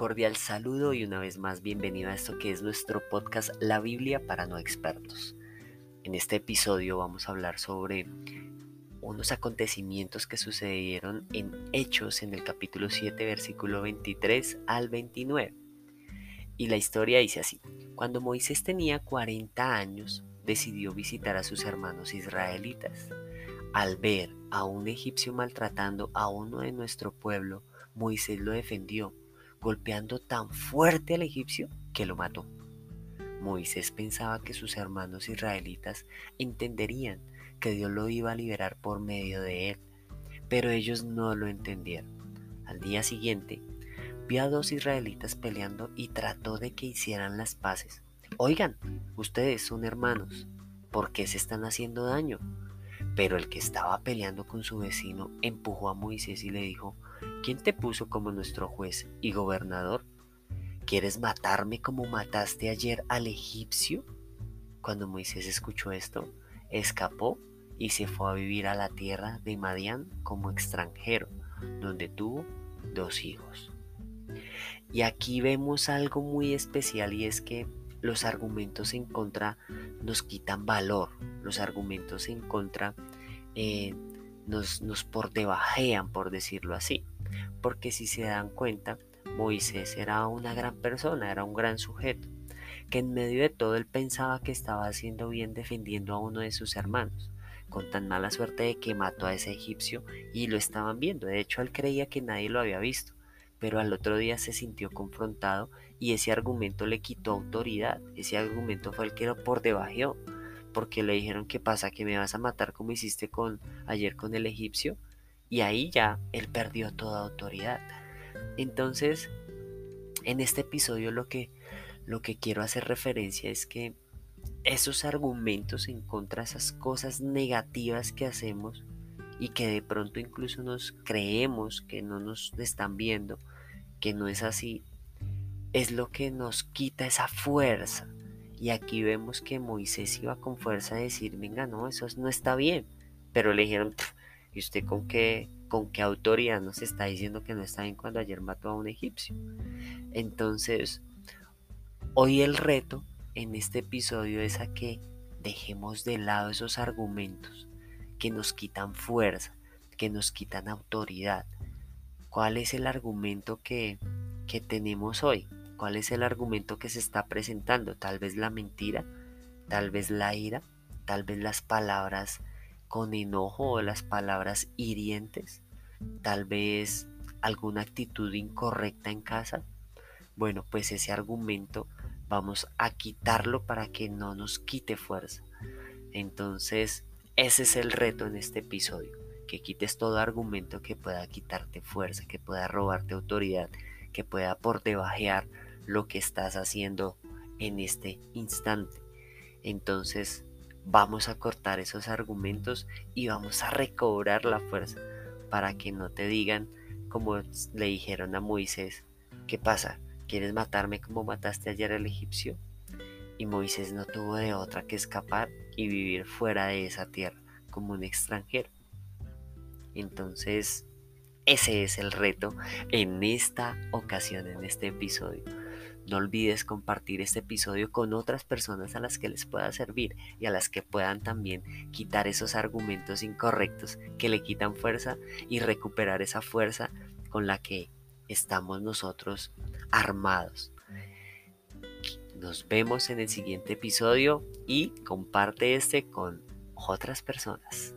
cordial saludo y una vez más bienvenido a esto que es nuestro podcast La Biblia para no expertos. En este episodio vamos a hablar sobre unos acontecimientos que sucedieron en Hechos en el capítulo 7 versículo 23 al 29. Y la historia dice así, cuando Moisés tenía 40 años, decidió visitar a sus hermanos israelitas. Al ver a un egipcio maltratando a uno de nuestro pueblo, Moisés lo defendió golpeando tan fuerte al egipcio que lo mató. Moisés pensaba que sus hermanos israelitas entenderían que Dios lo iba a liberar por medio de él, pero ellos no lo entendieron. Al día siguiente, vio a dos israelitas peleando y trató de que hicieran las paces. Oigan, ustedes son hermanos, ¿por qué se están haciendo daño? Pero el que estaba peleando con su vecino empujó a Moisés y le dijo, ¿quién te puso como nuestro juez y gobernador? ¿Quieres matarme como mataste ayer al egipcio? Cuando Moisés escuchó esto, escapó y se fue a vivir a la tierra de Madián como extranjero, donde tuvo dos hijos. Y aquí vemos algo muy especial y es que los argumentos en contra nos quitan valor, los argumentos en contra eh, nos, nos por debajean, por decirlo así. Porque si se dan cuenta, Moisés era una gran persona, era un gran sujeto, que en medio de todo él pensaba que estaba haciendo bien defendiendo a uno de sus hermanos, con tan mala suerte de que mató a ese egipcio y lo estaban viendo. De hecho, él creía que nadie lo había visto, pero al otro día se sintió confrontado y ese argumento le quitó autoridad. Ese argumento fue el que lo por debajeó porque le dijeron qué pasa, que me vas a matar como hiciste con ayer con el egipcio, y ahí ya él perdió toda autoridad. Entonces, en este episodio lo que lo que quiero hacer referencia es que esos argumentos en contra esas cosas negativas que hacemos y que de pronto incluso nos creemos que no nos están viendo, que no es así, es lo que nos quita esa fuerza, y aquí vemos que Moisés iba con fuerza a decir, venga, no, eso no está bien. Pero le dijeron, ¿y usted con qué, con qué autoridad nos está diciendo que no está bien cuando ayer mató a un egipcio? Entonces, hoy el reto en este episodio es a que dejemos de lado esos argumentos que nos quitan fuerza, que nos quitan autoridad. ¿Cuál es el argumento que, que tenemos hoy? ¿Cuál es el argumento que se está presentando? Tal vez la mentira, tal vez la ira, tal vez las palabras con enojo o las palabras hirientes, tal vez alguna actitud incorrecta en casa. Bueno, pues ese argumento vamos a quitarlo para que no nos quite fuerza. Entonces, ese es el reto en este episodio, que quites todo argumento que pueda quitarte fuerza, que pueda robarte autoridad, que pueda por debajear lo que estás haciendo en este instante. Entonces vamos a cortar esos argumentos y vamos a recobrar la fuerza para que no te digan como le dijeron a Moisés, ¿qué pasa? ¿Quieres matarme como mataste ayer al egipcio? Y Moisés no tuvo de otra que escapar y vivir fuera de esa tierra como un extranjero. Entonces, ese es el reto en esta ocasión, en este episodio. No olvides compartir este episodio con otras personas a las que les pueda servir y a las que puedan también quitar esos argumentos incorrectos que le quitan fuerza y recuperar esa fuerza con la que estamos nosotros armados. Nos vemos en el siguiente episodio y comparte este con otras personas.